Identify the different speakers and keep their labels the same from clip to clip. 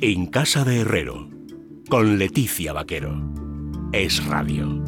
Speaker 1: En Casa de Herrero, con Leticia Vaquero. Es Radio.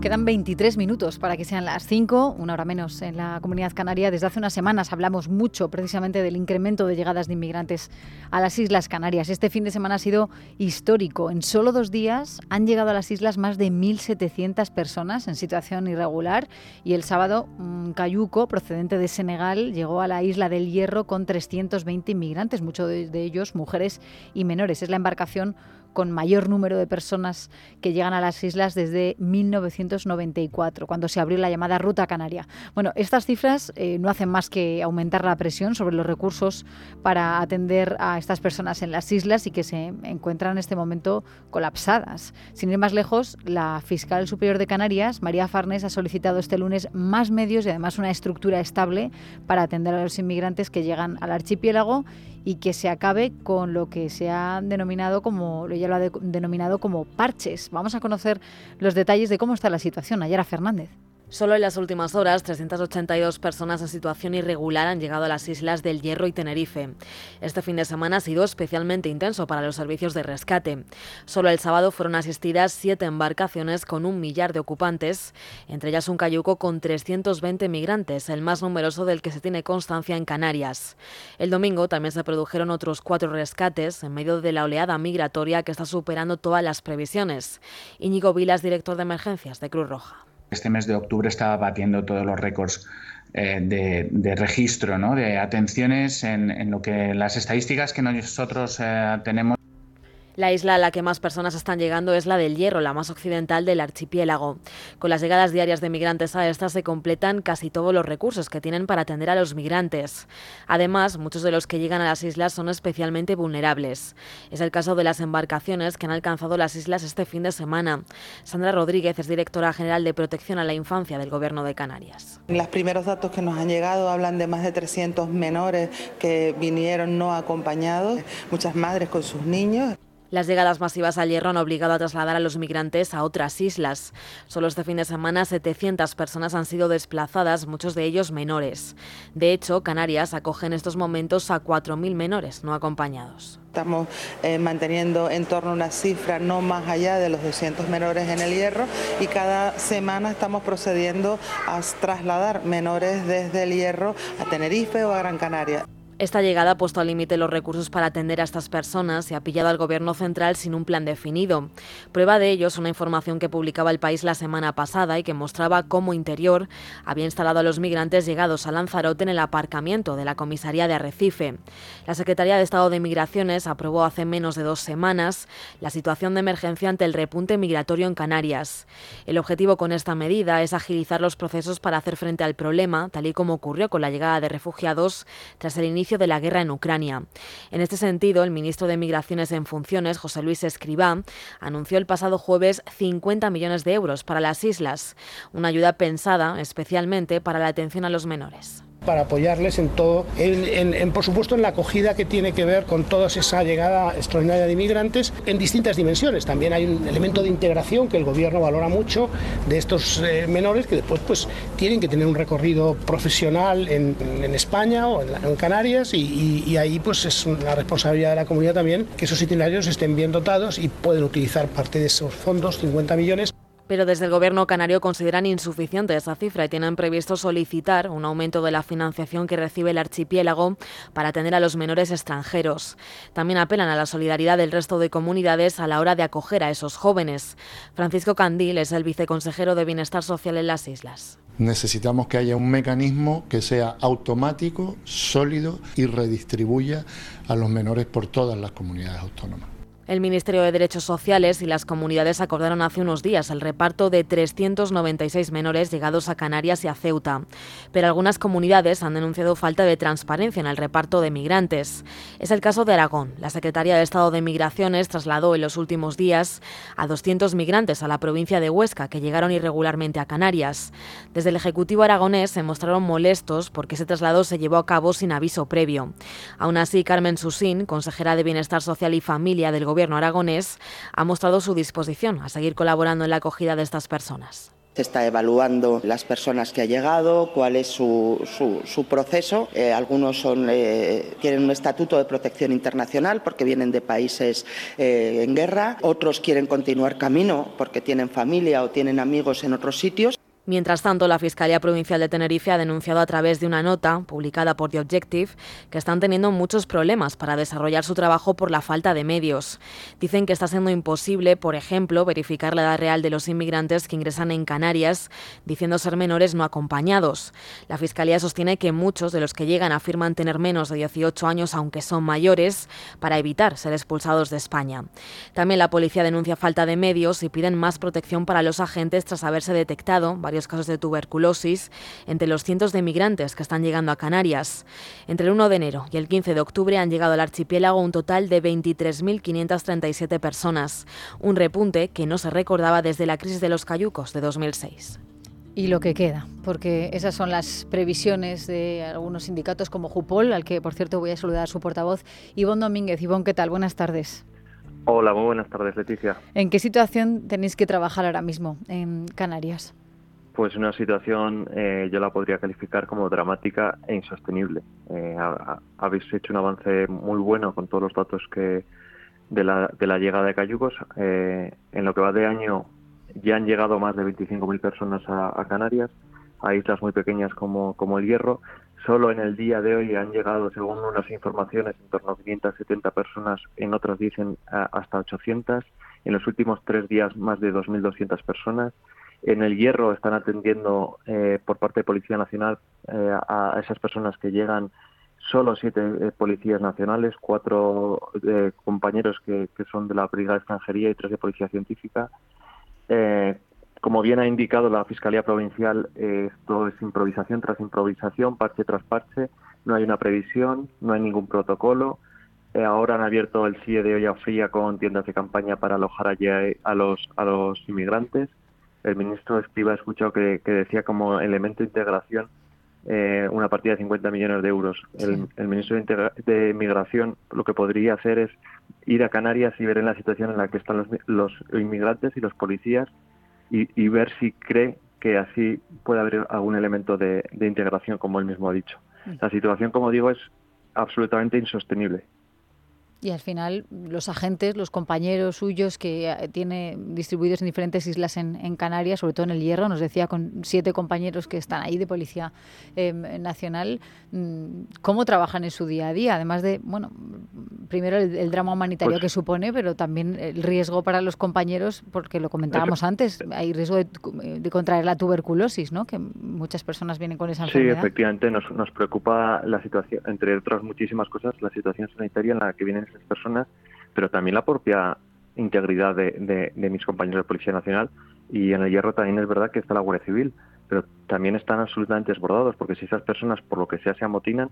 Speaker 2: Quedan 23 minutos para que sean las 5, una hora menos en la comunidad canaria. Desde hace unas semanas hablamos mucho precisamente del incremento de llegadas de inmigrantes a las Islas Canarias. Este fin de semana ha sido histórico. En solo dos días han llegado a las islas más de 1.700 personas en situación irregular y el sábado un cayuco procedente de Senegal llegó a la isla del Hierro con 320 inmigrantes, muchos de ellos mujeres y menores. Es la embarcación con mayor número de personas que llegan a las islas desde 1994, cuando se abrió la llamada Ruta Canaria. Bueno, estas cifras eh, no hacen más que aumentar la presión sobre los recursos para atender a estas personas en las islas y que se encuentran en este momento colapsadas. Sin ir más lejos, la fiscal superior de Canarias, María Farnes, ha solicitado este lunes más medios y además una estructura estable para atender a los inmigrantes que llegan al archipiélago y que se acabe con lo que se ha denominado como, ya lo ha denominado como parches. Vamos a conocer los detalles de cómo está la situación. Ayara Fernández.
Speaker 3: Solo en las últimas horas, 382 personas en situación irregular han llegado a las islas del Hierro y Tenerife. Este fin de semana ha sido especialmente intenso para los servicios de rescate. Solo el sábado fueron asistidas siete embarcaciones con un millar de ocupantes, entre ellas un cayuco con 320 migrantes, el más numeroso del que se tiene constancia en Canarias. El domingo también se produjeron otros cuatro rescates en medio de la oleada migratoria que está superando todas las previsiones. Íñigo Vilas, director de emergencias de Cruz Roja.
Speaker 4: Este mes de octubre estaba batiendo todos los récords eh, de, registro, ¿no? de atenciones en, lo que las estadísticas que nosotros eh, tenemos
Speaker 3: la isla a la que más personas están llegando es la del Hierro, la más occidental del archipiélago. Con las llegadas diarias de migrantes a esta se completan casi todos los recursos que tienen para atender a los migrantes. Además, muchos de los que llegan a las islas son especialmente vulnerables. Es el caso de las embarcaciones que han alcanzado las islas este fin de semana. Sandra Rodríguez es directora general de Protección a la Infancia del Gobierno de Canarias.
Speaker 5: Los primeros datos que nos han llegado hablan de más de 300 menores que vinieron no acompañados, muchas madres con sus niños.
Speaker 3: Las llegadas masivas al hierro han obligado a trasladar a los migrantes a otras islas. Solo este fin de semana 700 personas han sido desplazadas, muchos de ellos menores. De hecho, Canarias acoge en estos momentos a 4.000 menores no acompañados.
Speaker 5: Estamos eh, manteniendo en torno a una cifra no más allá de los 200 menores en el hierro y cada semana estamos procediendo a trasladar menores desde el hierro a Tenerife o a Gran Canaria.
Speaker 3: Esta llegada ha puesto al límite los recursos para atender a estas personas y ha pillado al Gobierno central sin un plan definido. Prueba de ello es una información que publicaba el país la semana pasada y que mostraba cómo Interior había instalado a los migrantes llegados a Lanzarote en el aparcamiento de la comisaría de Arrecife. La Secretaría de Estado de Migraciones aprobó hace menos de dos semanas la situación de emergencia ante el repunte migratorio en Canarias. El objetivo con esta medida es agilizar los procesos para hacer frente al problema, tal y como ocurrió con la llegada de refugiados tras el inicio de la guerra en Ucrania. En este sentido, el ministro de Migraciones en funciones, José Luis Escribá, anunció el pasado jueves 50 millones de euros para las islas, una ayuda pensada especialmente para la atención a los menores
Speaker 6: para apoyarles en todo, en, por supuesto en la acogida que tiene que ver con toda esa llegada extraordinaria de inmigrantes en distintas dimensiones. También hay un elemento de integración que el gobierno valora mucho de estos eh, menores que después pues tienen que tener un recorrido profesional en, España o en, Canarias y, ahí pues es una responsabilidad de la comunidad también que esos itinerarios estén bien dotados y pueden utilizar parte de esos fondos, 50 millones,
Speaker 3: pero desde el Gobierno canario consideran insuficiente esa cifra y tienen previsto solicitar un aumento de la financiación que recibe el archipiélago para atender a los menores extranjeros. También apelan a la solidaridad del resto de comunidades a la hora de acoger a esos jóvenes. Francisco Candil es el viceconsejero de Bienestar Social en las islas.
Speaker 7: Necesitamos que haya un mecanismo que sea automático, sólido y redistribuya a los menores por todas las comunidades autónomas.
Speaker 3: El Ministerio de Derechos Sociales y las comunidades acordaron hace unos días el reparto de 396 menores llegados a Canarias y a Ceuta. Pero algunas comunidades han denunciado falta de transparencia en el reparto de migrantes. Es el caso de Aragón. La Secretaría de Estado de Migraciones trasladó en los últimos días a 200 migrantes a la provincia de Huesca que llegaron irregularmente a Canarias. Desde el Ejecutivo aragonés se mostraron molestos porque ese traslado se llevó a cabo sin aviso previo. Aún así, Carmen Susín, consejera de Bienestar Social y Familia del Gobierno aragonés, ha mostrado su disposición a seguir colaborando en la acogida de estas personas.
Speaker 8: Se está evaluando las personas que ha llegado, cuál es su, proceso. Eh, algunos eh, tienen un estatuto de protección internacional porque vienen de países eh, en guerra, otros quieren continuar camino porque tienen familia o tienen amigos en otros sitios.
Speaker 3: Mientras tanto, la Fiscalía Provincial de Tenerife ha denunciado a través de una nota publicada por The Objective que están teniendo muchos problemas para desarrollar su trabajo por la falta de medios. Dicen que está siendo imposible, por ejemplo, verificar la edad real de los inmigrantes que ingresan en Canarias, diciendo ser menores no acompañados. La Fiscalía sostiene que muchos de los que llegan afirman tener menos de 18 años, aunque son mayores, para evitar ser expulsados de España. También la policía denuncia falta de medios y piden más protección para los agentes tras haberse detectado varios casos de tuberculosis entre los cientos de migrantes que están llegando a Canarias. Entre el 1 de enero y el 15 de octubre han llegado al archipiélago un total de 23.537 personas, un repunte que no se recordaba desde la crisis de los cayucos de 2006
Speaker 2: y lo que queda, porque esas son las previsiones de algunos sindicatos como Jupol, al que por cierto voy a saludar a su portavoz, Ivonne Domínguez. Ivonne, ¿qué tal? Buenas tardes.
Speaker 9: Hola, muy buenas tardes, Leticia.
Speaker 2: ¿En qué situación tenéis que trabajar ahora mismo en Canarias?
Speaker 9: Pues una situación eh, yo la podría calificar como dramática e insostenible. Eh, habéis hecho un avance muy bueno con todos los datos que de la, de la llegada de cayucos. Eh, en lo que va de año ya han llegado más de 25.000 personas a, Canarias, a islas muy pequeñas como, como el Hierro. Solo en el día de hoy han llegado, según unas informaciones, en torno a 570 personas, en otras dicen hasta 800. En los últimos tres días, más de 2.200 personas. En el Hierro están atendiendo eh, por parte de Policía Nacional eh, a esas personas que llegan solo siete eh, policías nacionales, cuatro compañeros que, son de la Brigada de Extranjería y tres de Policía Científica. como bien ha indicado la Fiscalía Provincial, esto es improvisación tras improvisación, parche tras parche. No hay una previsión, no hay ningún protocolo. ahora han abierto el CIE de olla fría con tiendas de campaña para alojar allí a los, a los inmigrantes el ministro Escriba ha escuchado que, decía como elemento de integración eh, una partida de 50 millones de euros. El, ministro de, Migración lo que podría hacer es ir a Canarias y ver en la situación en la que están los, inmigrantes y los policías y, ver si cree que así puede haber algún elemento de integración, como él mismo ha dicho. Mm. La situación, como digo, es absolutamente insostenible.
Speaker 2: Y al final los agentes, los compañeros suyos que eh, tiene distribuidos en diferentes islas en, Canarias, sobre todo en el Hierro, nos decía con siete compañeros que están ahí de Policía em, Nacional, mm, cómo trabajan en su día a día, además de, bueno, primero el, drama humanitario pues que supone, pero también el riesgo para los compañeros, porque lo comentábamos antes, hay riesgo de, contraer la tuberculosis, ¿no? Que muchas personas vienen con esa enfermedad.
Speaker 9: Sí, efectivamente, nos, nos preocupa la situación, entre otras muchísimas cosas, la situación sanitaria en la que vienen personas, pero también la propia integridad de, mis compañeros de Policía Nacional y en el Hierro también es verdad que está la Guardia Civil, pero también están absolutamente desbordados porque si esas personas por lo que sea se amotinan,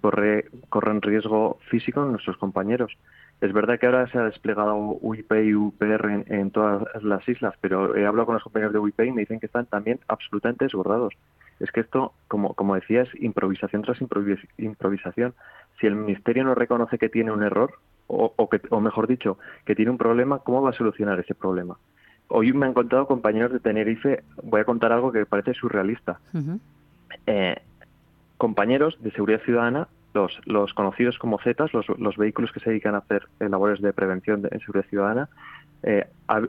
Speaker 9: corre, corren riesgo físico nuestros compañeros. Es verdad que ahora se ha desplegado UIP y UPR en, todas las islas, pero he hablado con los compañeros de UIP y me dicen que están también absolutamente desbordados. Es que esto, como, como decía, es improvisación tras improvisación si el Ministerio no reconoce que tiene un error, o, que, o mejor dicho, que tiene un problema, ¿cómo va a solucionar ese problema? Hoy me han contado compañeros de Tenerife, voy a contar algo que parece surrealista. Eh, compañeros de seguridad ciudadana, los, los conocidos como Zetas, los, los, vehículos que se dedican a hacer eh, labores de prevención de, en seguridad ciudadana, eh,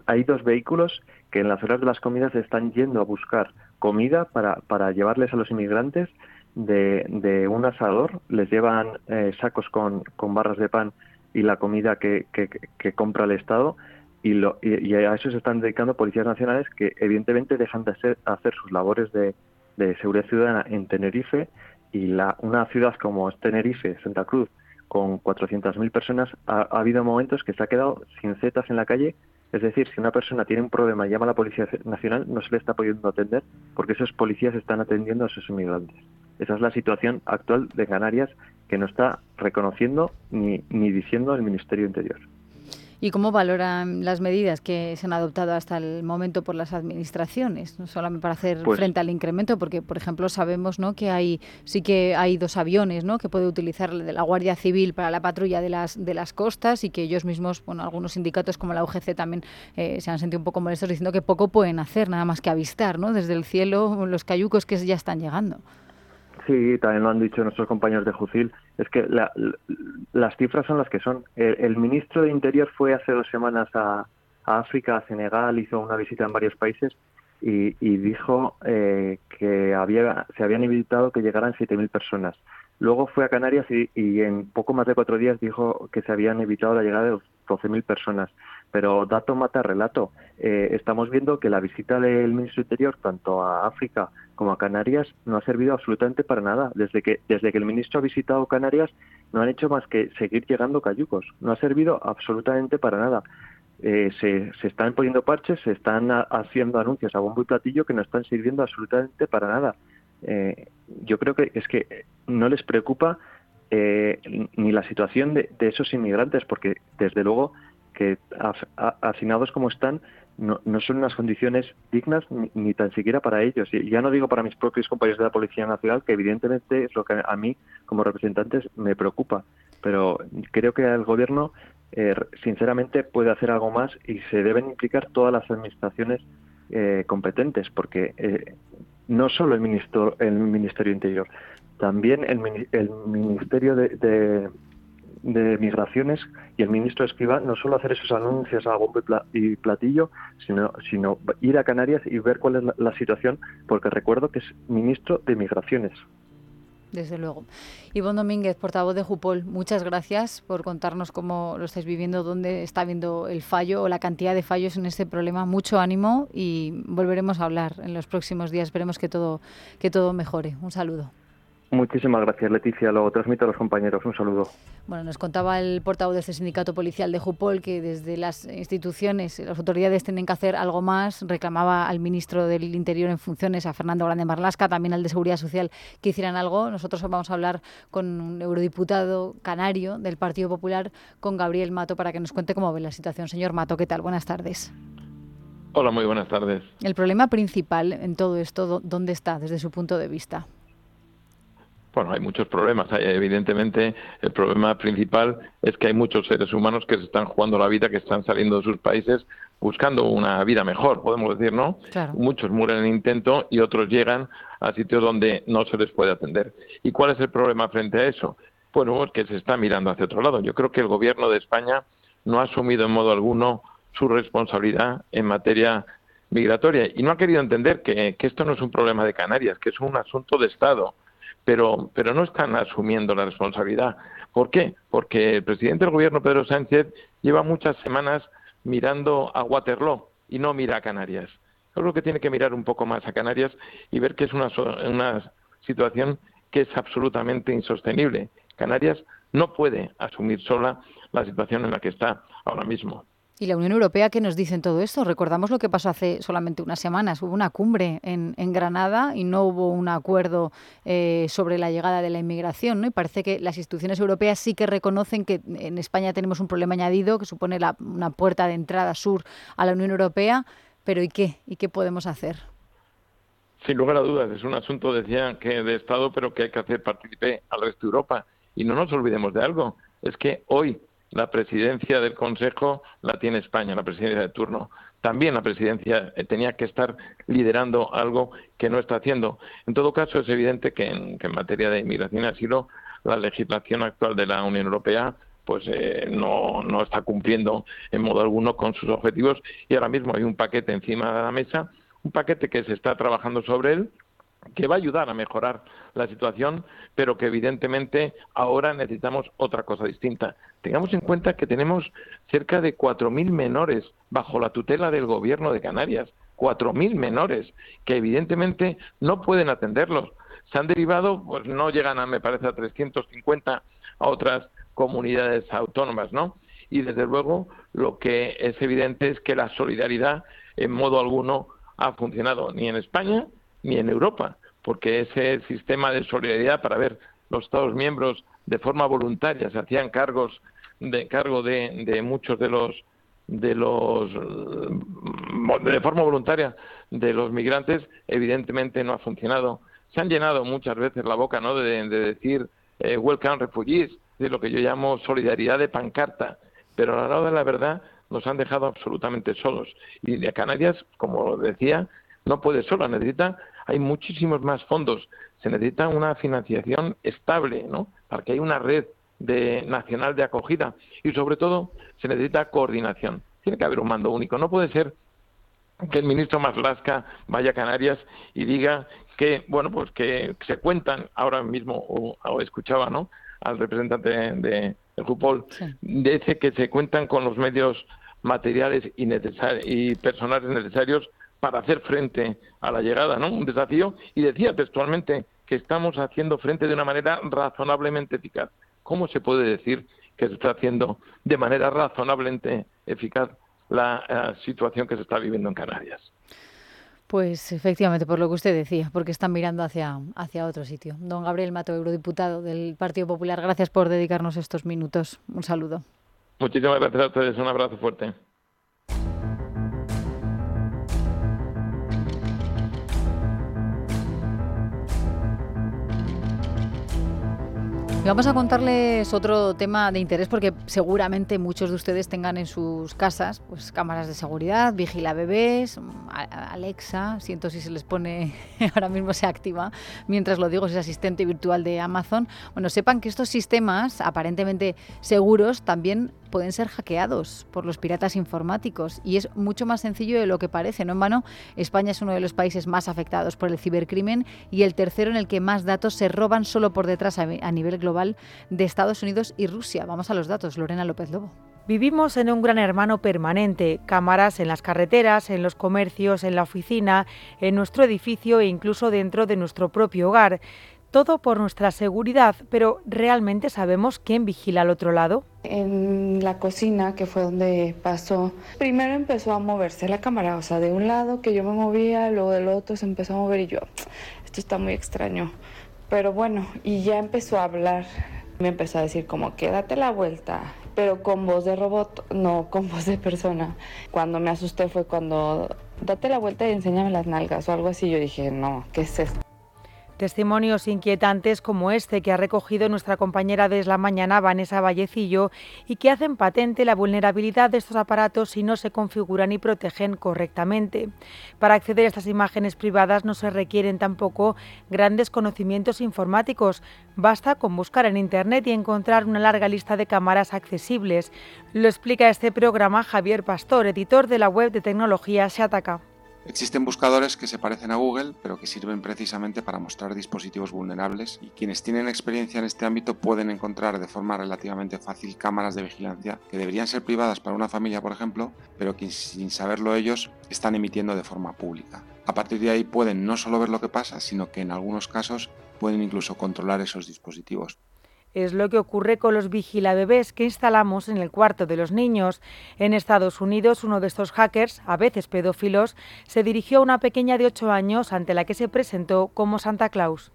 Speaker 9: hay dos vehículos que en las horas de las comidas están yendo a buscar comida para, para llevarles a los inmigrantes de, un asador, les llevan eh, sacos con, con, barras de pan y la comida que, que, compra el Estado. Y, lo, y, a eso se están dedicando policías nacionales que evidentemente dejan de hacer, hacer sus labores de, de seguridad ciudadana en Tenerife. Y la, una ciudad como es Tenerife, Santa Cruz, con 400.000 personas, ha, habido momentos que se ha quedado sin setas en la calle. Es decir, si una persona tiene un problema y llama a la Policía Nacional, no se le está pudiendo atender porque esos policías están atendiendo a esos inmigrantes. Esa es la situación actual de Canarias que no está reconociendo ni, ni diciendo el Ministerio Interior.
Speaker 2: ¿Y cómo valoran las medidas que se han adoptado hasta el momento por las administraciones? No solamente para hacer pues frente al incremento, porque, por ejemplo, sabemos ¿no? que hay sí que hay dos aviones ¿no? que puede utilizar la Guardia Civil para la patrulla de las, de las costas y que ellos mismos, bueno, algunos sindicatos como la UGC también eh, se han sentido un poco molestos diciendo que poco pueden hacer, nada más que avistar ¿no? desde el cielo los cayucos que ya están llegando.
Speaker 9: Sí, también lo han dicho nuestros compañeros de Jucil, es que las cifras son las que son. El, ministro de Interior fue hace dos semanas a, África, a Senegal, hizo una visita en varios países y, dijo eh, que había, se habían evitado que llegaran 7.000 personas. Luego fue a Canarias y, en poco más de cuatro días dijo que se habían evitado la llegada de 12.000 personas. Pero dato mata relato. Eh, estamos viendo que la visita del ministro Interior, tanto a África como a Canarias no ha servido absolutamente para nada. Desde que, desde que el ministro ha visitado Canarias no han hecho más que seguir llegando cayucos. No ha servido absolutamente para nada. Eh, se, se, están poniendo parches, se están haciendo anuncios a bombo y platillo que no están sirviendo absolutamente para nada. Eh, yo creo que es que no les preocupa eh, ni la situación de, de, esos inmigrantes, porque desde luego que hacinados como están, no, no son unas condiciones dignas ni, tan siquiera para ellos. Y ya no digo para mis propios compañeros de la Policía Nacional, que evidentemente es lo que a mí, como representantes, me preocupa. Pero creo que el Gobierno, eh, sinceramente, puede hacer algo más y se deben implicar todas las administraciones eh, competentes, porque eh, no solo el, ministro, el Ministerio Interior, también el, el Ministerio de Migraciones y el ministro Escriba no solo hacer esos anuncios a bombo y platillo, sino, sino ir a Canarias y ver cuál es la, situación, porque recuerdo que es ministro de Migraciones.
Speaker 2: Desde luego. Ivonne Domínguez, portavoz de Jupol, muchas gracias por contarnos cómo lo estáis viviendo, dónde está viendo el fallo o la cantidad de fallos en este problema. Mucho ánimo y volveremos a hablar en los próximos días. Esperemos que todo, que todo mejore. Un saludo.
Speaker 9: Muchísimas gracias, Leticia. Lo transmito a los compañeros. Un saludo.
Speaker 2: Bueno, nos contaba el portavoz de este sindicato policial de Jupol que desde las instituciones, las autoridades tienen que hacer algo más. Reclamaba al ministro del Interior en funciones, a Fernando Grande Marlasca, también al de Seguridad Social, que hicieran algo. Nosotros vamos a hablar con un eurodiputado canario del Partido Popular, con Gabriel Mato, para que nos cuente cómo ve la situación. Señor Mato, ¿qué tal? Buenas tardes.
Speaker 10: Hola, muy buenas tardes.
Speaker 2: El problema principal en todo esto, ¿dónde está desde su punto de vista?
Speaker 10: Bueno, hay muchos problemas. Evidentemente, el problema principal es que hay muchos seres humanos que se están jugando la vida, que están saliendo de sus países buscando una vida mejor, podemos decir, ¿no? Muchos mueren en intento y otros llegan a sitios donde no se les puede atender. ¿Y cuál es el problema frente a eso? Bueno, es que se está mirando hacia otro lado. Yo creo que el gobierno de España no ha asumido en modo alguno su responsabilidad en materia migratoria y no ha querido entender que esto no es un problema de Canarias, que es un asunto de Estado pero, pero no están asumiendo la responsabilidad. ¿Por qué? Porque el presidente del gobierno, Pedro Sánchez, lleva muchas semanas mirando a Waterloo y no mira a Canarias. Yo creo que tiene que mirar un poco más a Canarias y ver que es una, una situación que es absolutamente insostenible. Canarias no puede asumir sola la situación en la que está ahora mismo.
Speaker 2: ¿Y la Unión Europea qué nos dice en todo esto? Recordamos lo que pasó hace solamente unas semanas. Hubo una cumbre en, Granada y no hubo un acuerdo eh, sobre la llegada de la inmigración. ¿no? Y parece que las instituciones europeas sí que reconocen que en España tenemos un problema añadido que supone una puerta de entrada sur a la Unión Europea. Pero ¿y qué? ¿Y qué podemos hacer?
Speaker 10: Sin lugar a dudas, es un asunto, decía, que de Estado, pero que hay que hacer partícipe al resto de Europa. Y no nos olvidemos de algo, es que hoy la presidencia del Consejo la tiene España, la presidencia de turno. También la presidencia eh, tenía que estar liderando algo que no está haciendo. En todo caso, es evidente que en, materia de inmigración y asilo, la legislación actual de la Unión Europea pues eh, no, no está cumpliendo en modo alguno con sus objetivos y ahora mismo hay un paquete encima de la mesa, un paquete que se está trabajando sobre él, que va a ayudar a mejorar la situación, pero que evidentemente ahora necesitamos otra cosa distinta. Tengamos en cuenta que tenemos cerca de 4.000 menores bajo la tutela del gobierno de Canarias, 4.000 menores que evidentemente no pueden atenderlos. Se han derivado, pues no llegan a, me parece, a 350 a otras comunidades autónomas, ¿no? Y desde luego lo que es evidente es que la solidaridad en modo alguno ha funcionado ni en España ni en Europa, porque ese sistema de solidaridad para ver los Estados miembros de forma voluntaria se hacían cargos de cargo de, de muchos de los de los de forma voluntaria de los migrantes evidentemente no ha funcionado. Se han llenado muchas veces la boca no de, decir eh, welcome refugees de lo que yo llamo solidaridad de pancarta pero a la hora de la verdad nos han dejado absolutamente solos. Y de Canarias como decía no puede sola necesita hay muchísimos más fondos se necesita una financiación estable no para que haya una red de, nacional de acogida y sobre todo se necesita coordinación. Tiene que haber un mando único. No puede ser que el ministro Maslasca vaya a Canarias y diga que, bueno, pues que se cuentan ahora mismo, o, escuchaba, ¿no? Al representante de, de Jupol, dice que se cuentan con los medios materiales y, y personales necesarios para hacer frente a la llegada, ¿no? Un desafío, y decía textualmente que estamos haciendo frente de una manera razonablemente eficaz. ¿Cómo se puede decir que se está haciendo de manera razonablemente eficaz la eh, situación que se está viviendo en Canarias?
Speaker 2: Pues efectivamente, por lo que usted decía, porque están mirando hacia, hacia otro sitio. Don Gabriel Mato, eurodiputado del Partido Popular, gracias por dedicarnos estos minutos. Un saludo.
Speaker 10: Muchísimas gracias a ustedes. Un abrazo fuerte.
Speaker 2: Vamos a contarles otro tema de interés porque seguramente muchos de ustedes tengan en sus casas pues cámaras de seguridad, vigila bebés, Alexa, siento si se les pone ahora mismo se activa mientras lo digo, es asistente virtual de Amazon. Bueno, sepan que estos sistemas aparentemente seguros también pueden ser hackeados por los piratas informáticos y es mucho más sencillo de lo que parece. No en vano, España es uno de los países más afectados por el cibercrimen y el tercero en el que más datos se roban solo por detrás a nivel global de Estados Unidos y Rusia. Vamos a los datos. Lorena López Lobo.
Speaker 11: Vivimos en un gran hermano permanente, cámaras en las carreteras, en los comercios, en la oficina, en nuestro edificio e incluso dentro de nuestro propio hogar todo por nuestra seguridad, pero ¿realmente sabemos quién vigila al otro lado?
Speaker 12: En la cocina, que fue donde pasó, primero empezó a moverse la cámara, o sea, de un lado que yo me movía, luego del otro se empezó a mover y yo, esto está muy extraño. Pero bueno, y ya empezó a hablar, me empezó a decir como que date la vuelta, pero con voz de robot, no con voz de persona. Cuando me asusté fue cuando date la vuelta y enséñame las nalgas o algo así. Yo dije, no, ¿qué es esto?
Speaker 11: Testimonios inquietantes como este que ha recogido nuestra compañera de la mañana, Vanessa Vallecillo, y que hacen patente la vulnerabilidad de estos aparatos si no se configuran y protegen correctamente. Para acceder a estas imágenes privadas no se requieren tampoco grandes conocimientos informáticos. Basta con buscar en Internet y encontrar una larga lista de cámaras accesibles. Lo explica este programa Javier Pastor, editor de la web de tecnología Shataka.
Speaker 13: Existen buscadores que se parecen a Google, pero que sirven precisamente para mostrar dispositivos vulnerables y quienes tienen experiencia en este ámbito pueden encontrar de forma relativamente fácil cámaras de vigilancia que deberían ser privadas para una familia, por ejemplo, pero que sin saberlo ellos están emitiendo de forma pública. A partir de ahí pueden no solo ver lo que pasa, sino que en algunos casos pueden incluso controlar esos dispositivos.
Speaker 11: Es lo que ocurre con los vigilabebés que instalamos en el cuarto de los niños. En Estados Unidos, uno de estos hackers, a veces pedófilos, se dirigió a una pequeña de 8 años ante la que se presentó como Santa Claus.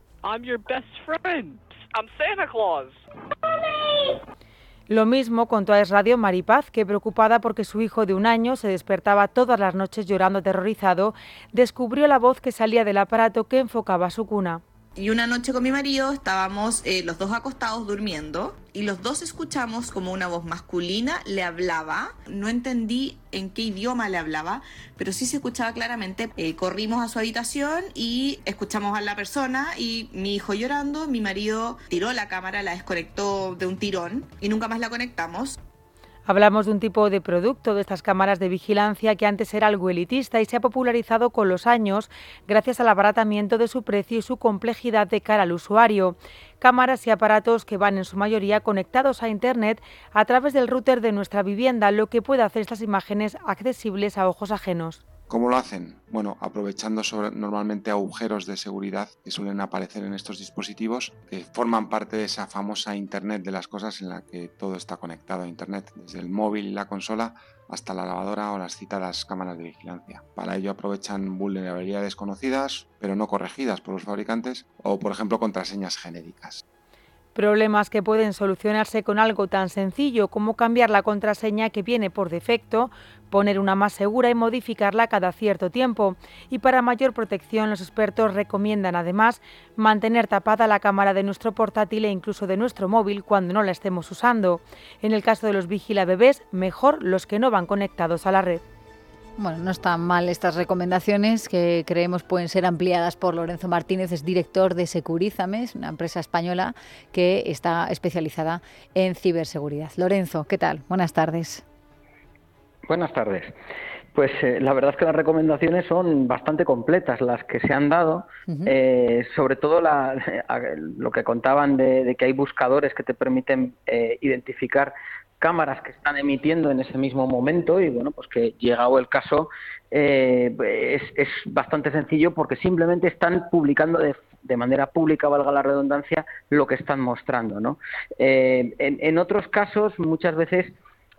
Speaker 11: Lo mismo contó a Es Radio Maripaz, que preocupada porque su hijo de un año se despertaba todas las noches llorando aterrorizado, descubrió la voz que salía del aparato que enfocaba su cuna.
Speaker 14: Y una noche con mi marido estábamos eh, los dos acostados durmiendo y los dos escuchamos como una voz masculina le hablaba. No entendí en qué idioma le hablaba, pero sí se escuchaba claramente. Eh, corrimos a su habitación y escuchamos a la persona y mi hijo llorando, mi marido tiró la cámara, la desconectó de un tirón y nunca más la conectamos.
Speaker 11: Hablamos de un tipo de producto de estas cámaras de vigilancia que antes era algo elitista y se ha popularizado con los años gracias al abaratamiento de su precio y su complejidad de cara al usuario. Cámaras y aparatos que van en su mayoría conectados a Internet a través del router de nuestra vivienda, lo que puede hacer estas imágenes accesibles a ojos ajenos.
Speaker 13: ¿Cómo lo hacen? Bueno, aprovechando normalmente agujeros de seguridad que suelen aparecer en estos dispositivos, que forman parte de esa famosa Internet de las cosas en la que todo está conectado a Internet, desde el móvil y la consola hasta la lavadora o las citadas cámaras de vigilancia. Para ello aprovechan vulnerabilidades conocidas, pero no corregidas por los fabricantes, o por ejemplo contraseñas genéricas.
Speaker 11: Problemas que pueden solucionarse con algo tan sencillo como cambiar la contraseña que viene por defecto, poner una más segura y modificarla cada cierto tiempo. Y para mayor protección, los expertos recomiendan además mantener tapada la cámara de nuestro portátil e incluso de nuestro móvil cuando no la estemos usando. En el caso de los vigila bebés, mejor los que no van conectados a la red.
Speaker 2: Bueno, no están mal estas recomendaciones que creemos pueden ser ampliadas por Lorenzo Martínez, es director de Securizames, una empresa española que está especializada en ciberseguridad. Lorenzo, ¿qué tal? Buenas tardes.
Speaker 15: Buenas tardes. Pues eh, la verdad es que las recomendaciones son bastante completas las que se han dado, eh, sobre todo lo que contaban de, que hay buscadores que te permiten eh, identificar cámaras que están emitiendo en ese mismo momento y bueno, pues que llegado el caso eh, es, bastante sencillo porque simplemente están publicando de, de, manera pública, valga la redundancia, lo que están mostrando. ¿no? Eh, en, otros casos, muchas veces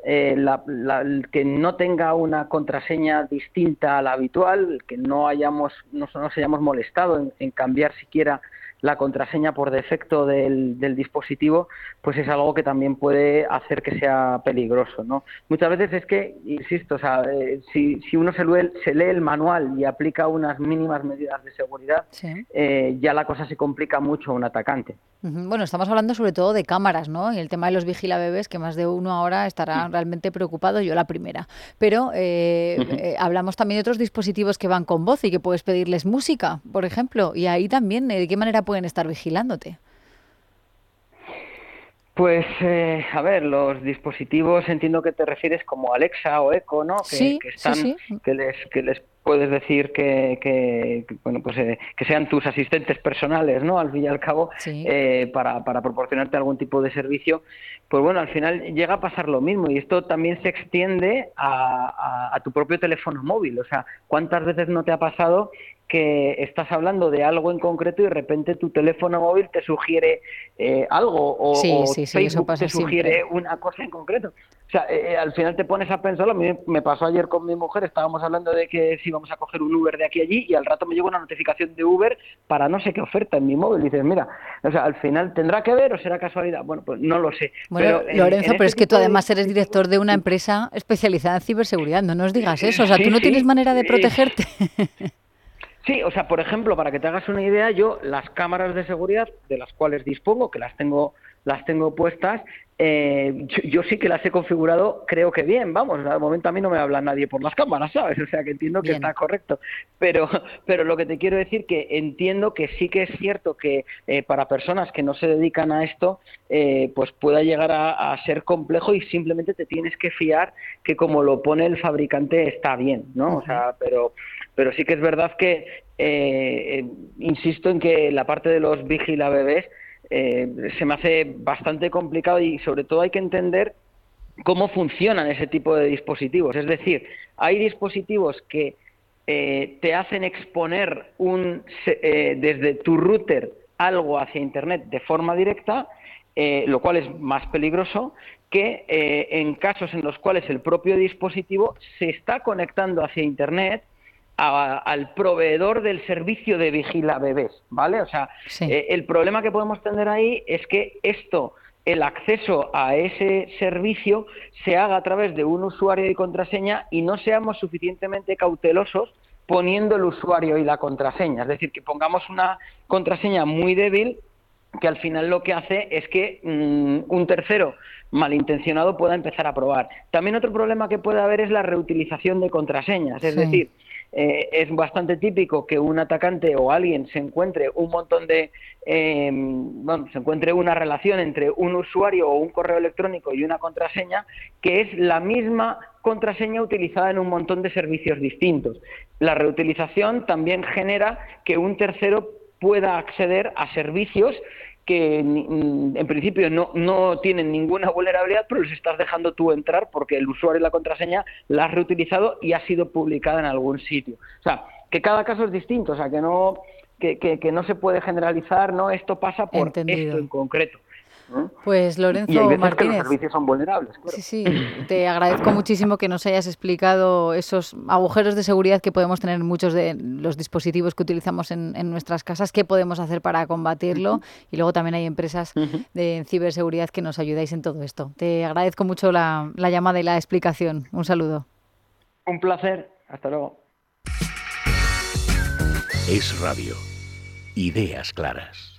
Speaker 15: eh, la, que no tenga una contraseña distinta a la habitual, que no hayamos, no, nos hayamos molestado en cambiar siquiera la contraseña por defecto del, dispositivo, pues es algo que también puede hacer que sea peligroso, ¿no? Muchas veces es que, insisto, o sea, eh, si, si, uno se lee, se lee, el manual y aplica unas mínimas medidas de seguridad, eh, ya la cosa se complica mucho a un atacante.
Speaker 2: Bueno, estamos hablando sobre todo de cámaras, ¿no? Y el tema de los vigila bebés, que más de uno ahora estará realmente preocupado, yo la primera. Pero eh, hablamos también de otros dispositivos que van con voz y que puedes pedirles música, por ejemplo, y ahí también, ¿de qué manera pueden estar vigilándote?
Speaker 15: Pues, eh, a ver, los dispositivos entiendo que te refieres como Alexa o Echo, ¿no? Que, que están, que les, que les puedes decir que, que, bueno, pues, eh, que sean tus asistentes personales, ¿no? Al fin y al cabo, eh, para, para proporcionarte algún tipo de servicio. Pues bueno, al final llega a pasar lo mismo y esto también se extiende a, a, a tu propio teléfono móvil. O sea, ¿cuántas veces no te ha pasado que estás hablando de algo en concreto y de repente tu teléfono móvil te sugiere eh, algo o, Facebook te sugiere una cosa en concreto. O sea, eh, eh, al final te pones a pensarlo. A mí me pasó ayer con mi mujer, estábamos hablando de que si íbamos a coger un Uber de aquí a allí y al rato me llegó una notificación de Uber para no sé qué oferta en mi móvil. Y dices, mira, o sea, al final tendrá que ver o será casualidad. Bueno, pues no lo sé.
Speaker 2: Bueno, Lorenzo, pero es que tú además eres director de una empresa especializada en ciberseguridad. No nos digas eso. O sea, tú no tienes manera de protegerte.
Speaker 15: Sí, o sea, por ejemplo, para que te hagas una idea, yo las cámaras de seguridad de las cuales dispongo, que las tengo las tengo puestas, eh, yo, sí que las he configurado, creo que bien, vamos, al momento a mí no me habla nadie por las cámaras, ¿sabes? O sea que entiendo que está correcto. Pero, pero lo que te quiero decir que entiendo que sí que es cierto que eh, para personas que no se dedican a esto, eh, pues pueda llegar a, ser complejo y simplemente te tienes que fiar que como lo pone el fabricante está bien, ¿no? O sea, pero, pero sí que es verdad que insisto en que la parte de los vigila bebés eh, se me hace bastante complicado y sobre todo hay que entender cómo funcionan ese tipo de dispositivos. Es decir, hay dispositivos que eh, te hacen exponer un, eh, desde tu router algo hacia Internet de forma directa, lo cual es más peligroso que en casos en los cuales el propio dispositivo se está conectando hacia Internet al proveedor del servicio de vigila bebés, ¿vale? O sea, eh, el problema que podemos tener ahí es que esto, el acceso a ese servicio se haga a través de un usuario y contraseña y no seamos suficientemente cautelosos poniendo el usuario y la contraseña. Es decir, que pongamos una contraseña muy débil que al final lo que hace es que mm, un tercero malintencionado pueda empezar a probar. También otro problema que puede haber es la reutilización de contraseñas, es decir, eh, es bastante típico que un atacante o alguien se encuentre un montón de, em, bueno, se encuentre una relación entre un usuario o un correo electrónico y una contraseña que es la misma contraseña utilizada en un montón de servicios distintos. La reutilización también genera que un tercero pueda acceder a servicios que mm, en principio no, no tienen ninguna vulnerabilidad, pero les estás dejando tú entrar porque el usuario y la contraseña la has reutilizado y ha sido publicada en algún sitio. O sea, que cada caso es distinto, o sea, que no, que, que, no se puede generalizar, no, esto pasa por esto en concreto.
Speaker 2: Pues Lorenzo Martínez.
Speaker 15: los servicios son vulnerables.
Speaker 2: Sí, sí. Te agradezco muchísimo que nos hayas explicado esos agujeros de seguridad que podemos tener en muchos de los dispositivos que utilizamos en, nuestras casas, qué podemos hacer para combatirlo. Y luego también hay empresas de ciberseguridad que nos ayudáis en todo esto. Te agradezco mucho la, la llamada y la explicación. Un saludo.
Speaker 15: Un placer. Hasta luego.
Speaker 1: Es radio. Ideas claras.